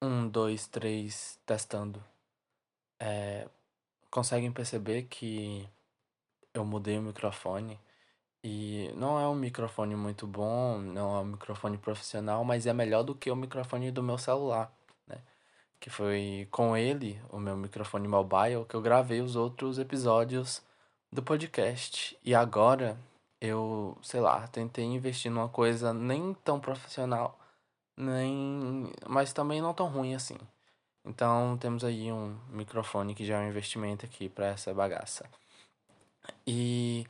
Um, dois, três, testando. É, conseguem perceber que eu mudei o microfone e não é um microfone muito bom, não é um microfone profissional, mas é melhor do que o microfone do meu celular, né? Que foi com ele, o meu microfone mobile, que eu gravei os outros episódios do podcast. E agora eu, sei lá, tentei investir numa coisa nem tão profissional nem, mas também não tão ruim assim. Então temos aí um microfone que já é um investimento aqui para essa bagaça. E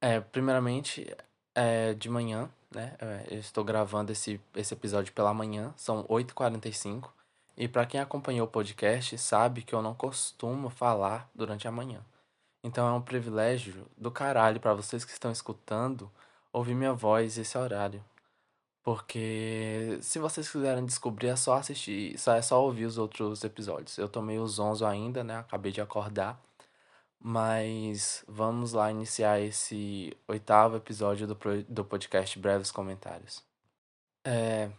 é, primeiramente é de manhã, né? É, eu estou gravando esse, esse episódio pela manhã, são 8h45. E para quem acompanhou o podcast sabe que eu não costumo falar durante a manhã. Então é um privilégio do caralho para vocês que estão escutando ouvir minha voz esse horário. Porque se vocês quiserem descobrir, é só assistir, só é só ouvir os outros episódios. Eu tô meio zonzo ainda, né? Acabei de acordar. Mas vamos lá iniciar esse oitavo episódio do, do podcast Breves Comentários. É,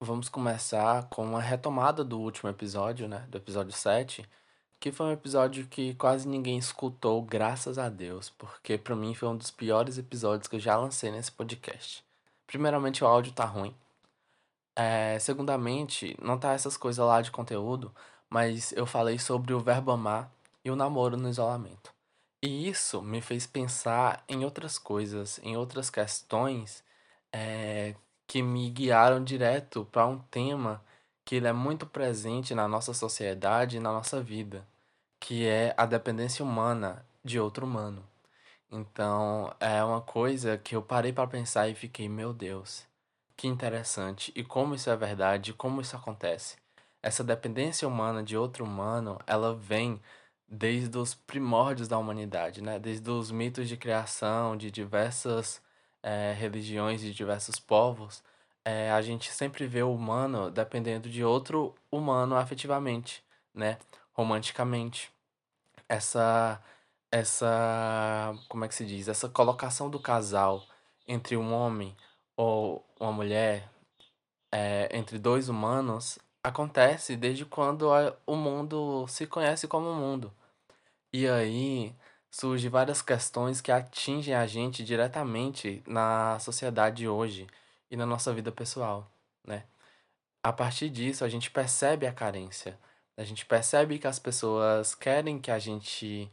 vamos começar com uma retomada do último episódio, né? Do episódio 7, que foi um episódio que quase ninguém escutou, graças a Deus, porque para mim foi um dos piores episódios que eu já lancei nesse podcast. Primeiramente, o áudio tá ruim. É, segundamente, não tá essas coisas lá de conteúdo, mas eu falei sobre o verbo amar e o namoro no isolamento. E isso me fez pensar em outras coisas, em outras questões é, que me guiaram direto para um tema que ele é muito presente na nossa sociedade e na nossa vida, que é a dependência humana de outro humano. Então, é uma coisa que eu parei para pensar e fiquei, meu Deus, que interessante. E como isso é verdade, como isso acontece. Essa dependência humana de outro humano, ela vem desde os primórdios da humanidade, né? Desde os mitos de criação de diversas é, religiões, de diversos povos, é, a gente sempre vê o humano dependendo de outro humano afetivamente, né? Romanticamente. Essa essa, como é que se diz? Essa colocação do casal entre um homem ou uma mulher, é, entre dois humanos, acontece desde quando a, o mundo se conhece como mundo. E aí surgem várias questões que atingem a gente diretamente na sociedade hoje e na nossa vida pessoal, né? A partir disso, a gente percebe a carência. A gente percebe que as pessoas querem que a gente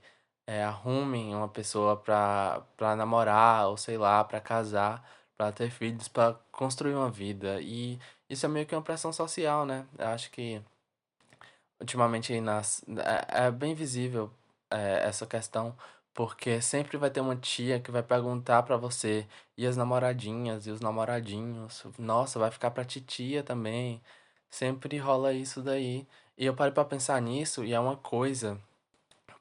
é, arrumem uma pessoa pra, pra namorar, ou sei lá, pra casar, pra ter filhos, pra construir uma vida. E isso é meio que uma pressão social, né? Eu acho que ultimamente nas, é, é bem visível é, essa questão, porque sempre vai ter uma tia que vai perguntar pra você, e as namoradinhas, e os namoradinhos, nossa, vai ficar pra titia também. Sempre rola isso daí. E eu parei pra pensar nisso, e é uma coisa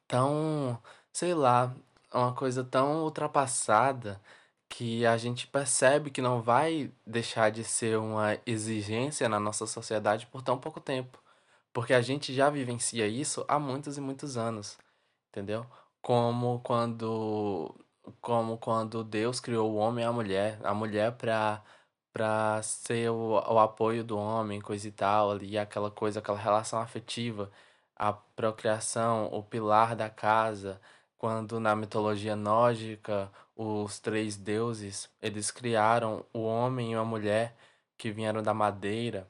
tão, sei lá, uma coisa tão ultrapassada que a gente percebe que não vai deixar de ser uma exigência na nossa sociedade por tão pouco tempo. Porque a gente já vivencia isso há muitos e muitos anos, entendeu? Como quando como quando Deus criou o homem e a mulher, a mulher para para ser o, o apoio do homem, coisa e tal, ali aquela coisa, aquela relação afetiva a procriação, o pilar da casa, quando na mitologia nórdica os três deuses, eles criaram o homem e uma mulher que vieram da madeira,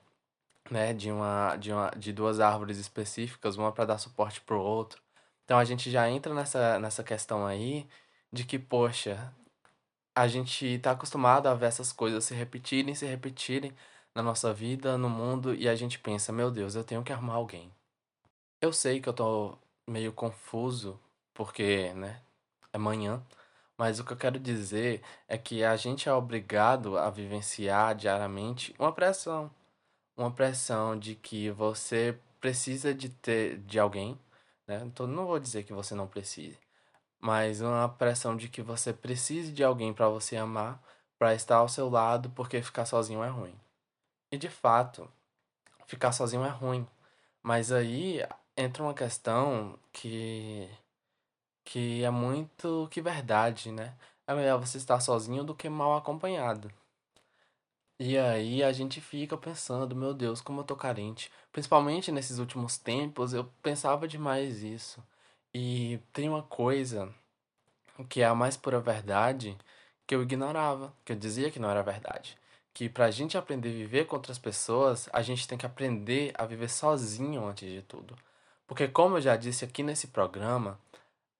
né, de uma de uma de duas árvores específicas, uma para dar suporte pro outro. Então a gente já entra nessa nessa questão aí de que, poxa, a gente tá acostumado a ver essas coisas se repetirem, se repetirem na nossa vida, no mundo, e a gente pensa, meu Deus, eu tenho que arrumar alguém. Eu sei que eu tô meio confuso, porque, né, é manhã, mas o que eu quero dizer é que a gente é obrigado a vivenciar diariamente uma pressão. Uma pressão de que você precisa de ter de alguém, né? Então não vou dizer que você não precise, mas uma pressão de que você precise de alguém para você amar, para estar ao seu lado, porque ficar sozinho é ruim. E de fato, ficar sozinho é ruim. Mas aí entra uma questão que que é muito que verdade, né? É melhor você estar sozinho do que mal acompanhado. E aí a gente fica pensando, meu Deus, como eu tô carente. Principalmente nesses últimos tempos, eu pensava demais isso. E tem uma coisa que é a mais pura verdade que eu ignorava, que eu dizia que não era verdade. Que pra gente aprender a viver com outras pessoas, a gente tem que aprender a viver sozinho antes de tudo. Porque, como eu já disse aqui nesse programa,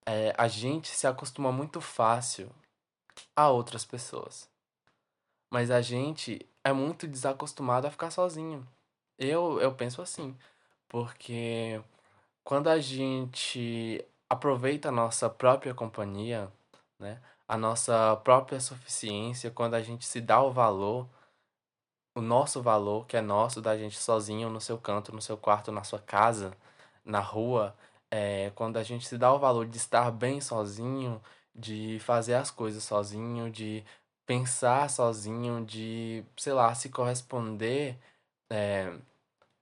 é, a gente se acostuma muito fácil a outras pessoas. Mas a gente é muito desacostumado a ficar sozinho. Eu, eu penso assim, porque quando a gente aproveita a nossa própria companhia, né? A nossa própria suficiência, quando a gente se dá o valor, o nosso valor, que é nosso, da gente sozinho no seu canto, no seu quarto, na sua casa, na rua, é, quando a gente se dá o valor de estar bem sozinho, de fazer as coisas sozinho, de pensar sozinho, de, sei lá, se corresponder é,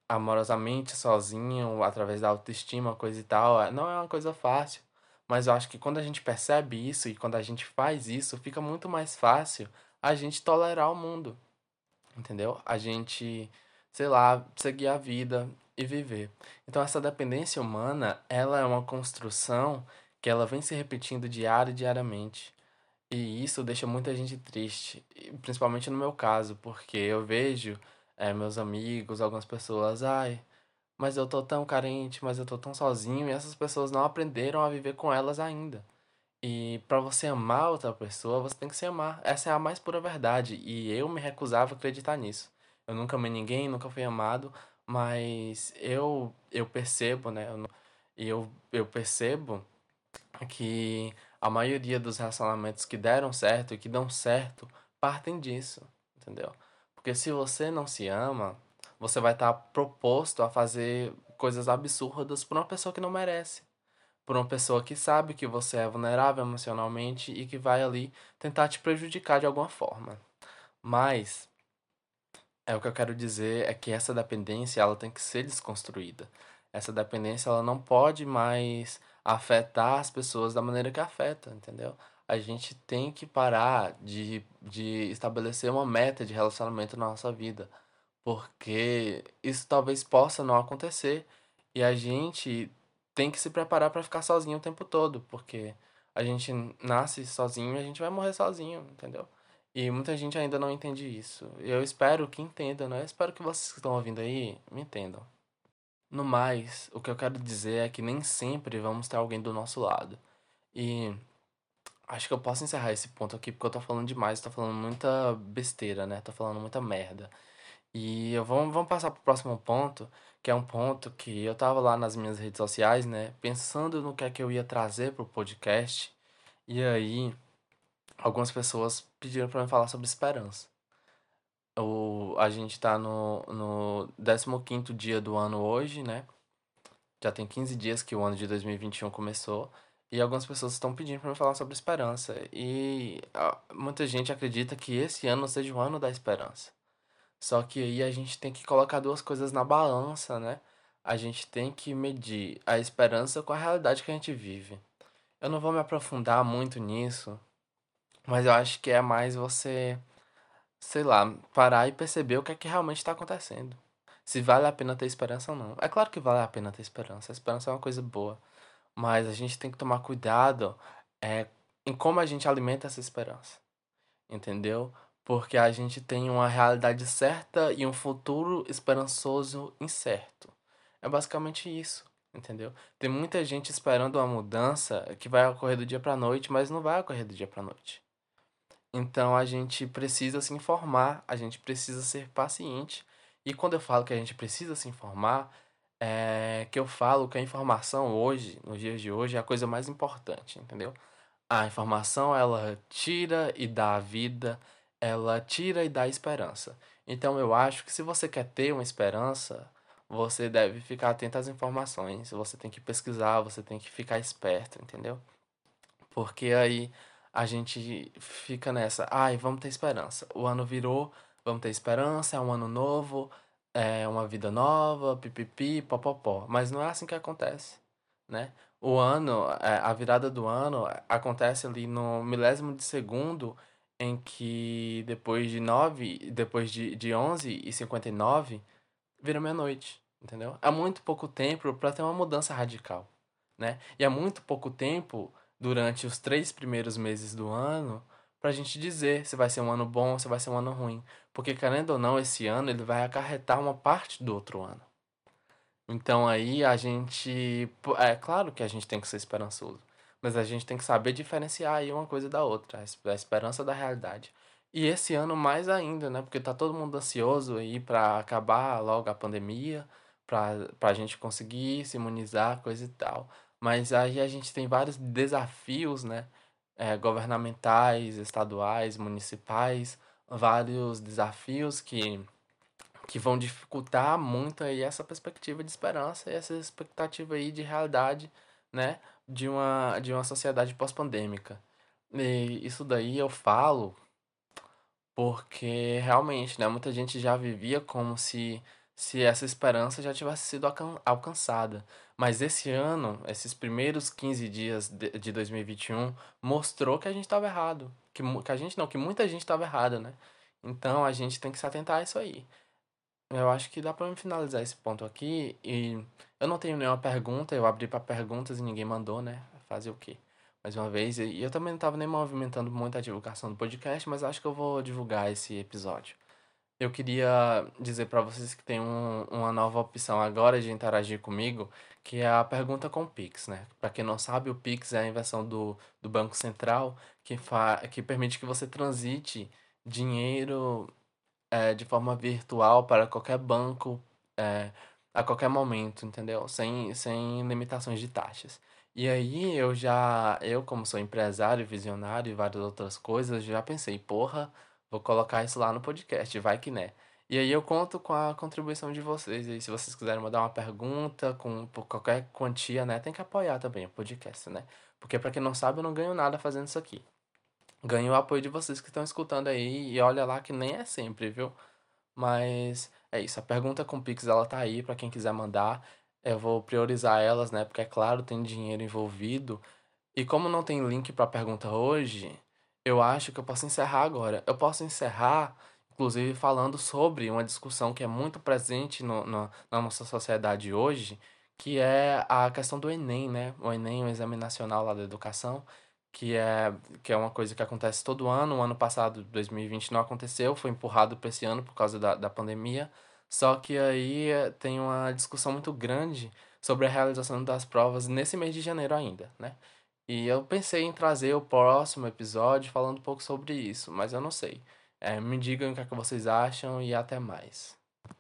amorosamente sozinho, através da autoestima, coisa e tal, é, não é uma coisa fácil. Mas eu acho que quando a gente percebe isso e quando a gente faz isso, fica muito mais fácil a gente tolerar o mundo. Entendeu? A gente, sei lá, seguir a vida e viver. Então essa dependência humana, ela é uma construção que ela vem se repetindo diário e diariamente. E isso deixa muita gente triste, principalmente no meu caso, porque eu vejo é, meus amigos, algumas pessoas, ai, mas eu tô tão carente, mas eu tô tão sozinho, e essas pessoas não aprenderam a viver com elas ainda. E para você amar outra pessoa, você tem que se amar. Essa é a mais pura verdade, e eu me recusava a acreditar nisso. Eu nunca amei ninguém, nunca fui amado, mas eu eu percebo, né? Eu, eu, eu percebo que a maioria dos relacionamentos que deram certo e que dão certo partem disso, entendeu? Porque se você não se ama, você vai estar proposto a fazer coisas absurdas por uma pessoa que não merece. Por uma pessoa que sabe que você é vulnerável emocionalmente e que vai ali tentar te prejudicar de alguma forma. Mas é o que eu quero dizer é que essa dependência ela tem que ser desconstruída. Essa dependência ela não pode mais afetar as pessoas da maneira que afeta, entendeu? A gente tem que parar de, de estabelecer uma meta de relacionamento na nossa vida, porque isso talvez possa não acontecer e a gente tem que se preparar para ficar sozinho o tempo todo, porque a gente nasce sozinho e a gente vai morrer sozinho, entendeu? E muita gente ainda não entende isso. Eu espero que entendam, né? Eu espero que vocês que estão ouvindo aí me entendam. No mais, o que eu quero dizer é que nem sempre vamos ter alguém do nosso lado. E acho que eu posso encerrar esse ponto aqui porque eu tô falando demais, tô falando muita besteira, né? Tô falando muita merda. E eu vamos, vamos passar pro próximo ponto, que é um ponto que eu tava lá nas minhas redes sociais, né? Pensando no que é que eu ia trazer pro podcast. E aí, algumas pessoas pediram para falar sobre esperança. O, a gente tá no, no 15 dia do ano hoje, né? Já tem 15 dias que o ano de 2021 começou. E algumas pessoas estão pedindo para me falar sobre esperança. E muita gente acredita que esse ano seja o ano da esperança. Só que aí a gente tem que colocar duas coisas na balança, né? A gente tem que medir a esperança com a realidade que a gente vive. Eu não vou me aprofundar muito nisso, mas eu acho que é mais você, sei lá, parar e perceber o que é que realmente está acontecendo. Se vale a pena ter esperança ou não. É claro que vale a pena ter esperança. A esperança é uma coisa boa. Mas a gente tem que tomar cuidado é, em como a gente alimenta essa esperança. Entendeu? Porque a gente tem uma realidade certa e um futuro esperançoso incerto. É basicamente isso, entendeu? Tem muita gente esperando uma mudança que vai ocorrer do dia para noite, mas não vai ocorrer do dia para noite. Então a gente precisa se informar, a gente precisa ser paciente. E quando eu falo que a gente precisa se informar, é que eu falo que a informação hoje, nos dias de hoje, é a coisa mais importante, entendeu? A informação ela tira e dá vida, ela tira e dá esperança. Então eu acho que se você quer ter uma esperança, você deve ficar atento às informações, você tem que pesquisar, você tem que ficar esperto, entendeu? Porque aí a gente fica nessa, ai, vamos ter esperança. O ano virou, vamos ter esperança, é um ano novo, é uma vida nova, pipipi, popopó. Mas não é assim que acontece, né? O ano, é, a virada do ano acontece ali no milésimo de segundo em que depois de 9, depois de, de 11 e 59, vira meia-noite, entendeu? É muito pouco tempo para ter uma mudança radical, né? E é muito pouco tempo durante os três primeiros meses do ano para a gente dizer se vai ser um ano bom ou se vai ser um ano ruim. Porque, querendo ou não, esse ano ele vai acarretar uma parte do outro ano. Então aí a gente. É claro que a gente tem que ser esperançoso. Mas a gente tem que saber diferenciar aí uma coisa da outra, a esperança da realidade. E esse ano mais ainda, né? Porque tá todo mundo ansioso aí para acabar logo a pandemia, para a gente conseguir se imunizar, coisa e tal. Mas aí a gente tem vários desafios, né? É, governamentais, estaduais, municipais, vários desafios que, que vão dificultar muito aí essa perspectiva de esperança e essa expectativa aí de realidade, né? de uma, de uma sociedade pós-pandêmica. E isso daí eu falo porque realmente, né, muita gente já vivia como se, se essa esperança já tivesse sido alcançada. Mas esse ano, esses primeiros 15 dias de, de 2021, mostrou que a gente estava errado. Que, que a gente não, que muita gente estava errada, né? Então a gente tem que se atentar a isso aí. Eu acho que dá me finalizar esse ponto aqui e eu não tenho nenhuma pergunta, eu abri para perguntas e ninguém mandou, né? Fazer o quê? Mais uma vez, e eu também não tava nem movimentando muito a divulgação do podcast, mas acho que eu vou divulgar esse episódio. Eu queria dizer para vocês que tem um, uma nova opção agora de interagir comigo, que é a pergunta com o Pix, né? Para quem não sabe, o Pix é a invenção do, do Banco Central que, fa que permite que você transite dinheiro é, de forma virtual para qualquer banco é, a qualquer momento, entendeu? Sem, sem limitações de taxas. E aí eu já, eu como sou empresário, visionário e várias outras coisas, já pensei, porra, vou colocar isso lá no podcast, vai que né. E aí eu conto com a contribuição de vocês. E se vocês quiserem mandar uma pergunta com por qualquer quantia, né, tem que apoiar também o podcast, né? Porque para quem não sabe, eu não ganho nada fazendo isso aqui ganho o apoio de vocês que estão escutando aí. E olha lá que nem é sempre, viu? Mas é isso. A pergunta com Pix ela tá aí para quem quiser mandar. Eu vou priorizar elas, né? Porque é claro, tem dinheiro envolvido. E como não tem link para pergunta hoje, eu acho que eu posso encerrar agora. Eu posso encerrar, inclusive, falando sobre uma discussão que é muito presente no, no, na nossa sociedade hoje, que é a questão do Enem, né? O Enem, o Exame Nacional lá da Educação que é, que é uma coisa que acontece todo ano. O ano passado, 2020, não aconteceu, foi empurrado para esse ano por causa da, da pandemia. Só que aí eh, tem uma discussão muito grande sobre a realização das provas nesse mês de janeiro ainda, né? E eu pensei em trazer o próximo episódio falando um pouco sobre isso, mas eu não sei. É, me digam o que, é que vocês acham e até mais.